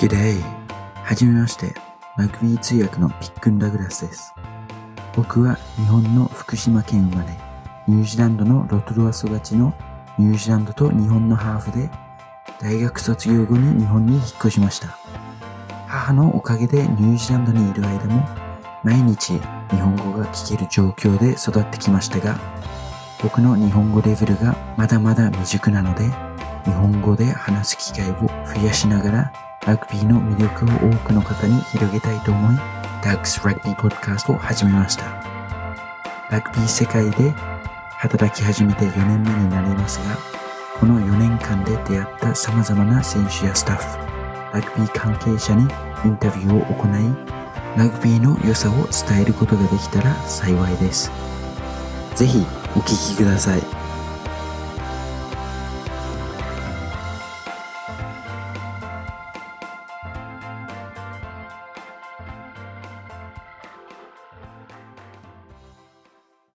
G'day! はじめまして、ラグビー通訳のピックン・ダグラスです。僕は日本の福島県生まれ、ニュージーランドのロトルア育ちのニュージーランドと日本のハーフで、大学卒業後に日本に引っ越しました。母のおかげでニュージーランドにいる間も、毎日日本語が聞ける状況で育ってきましたが、僕の日本語レベルがまだまだ未熟なので、日本語で話す機会を増やしながら、ラグビーの魅力を多くの方に広げたいと思い、ダックスラグビーポッドキャストを始めました。ラグビー世界で働き始めて4年目になりますが、この4年間で出会った様々な選手やスタッフ、ラグビー関係者にインタビューを行い、ラグビーの良さを伝えることができたら幸いです。ぜひお聞きください。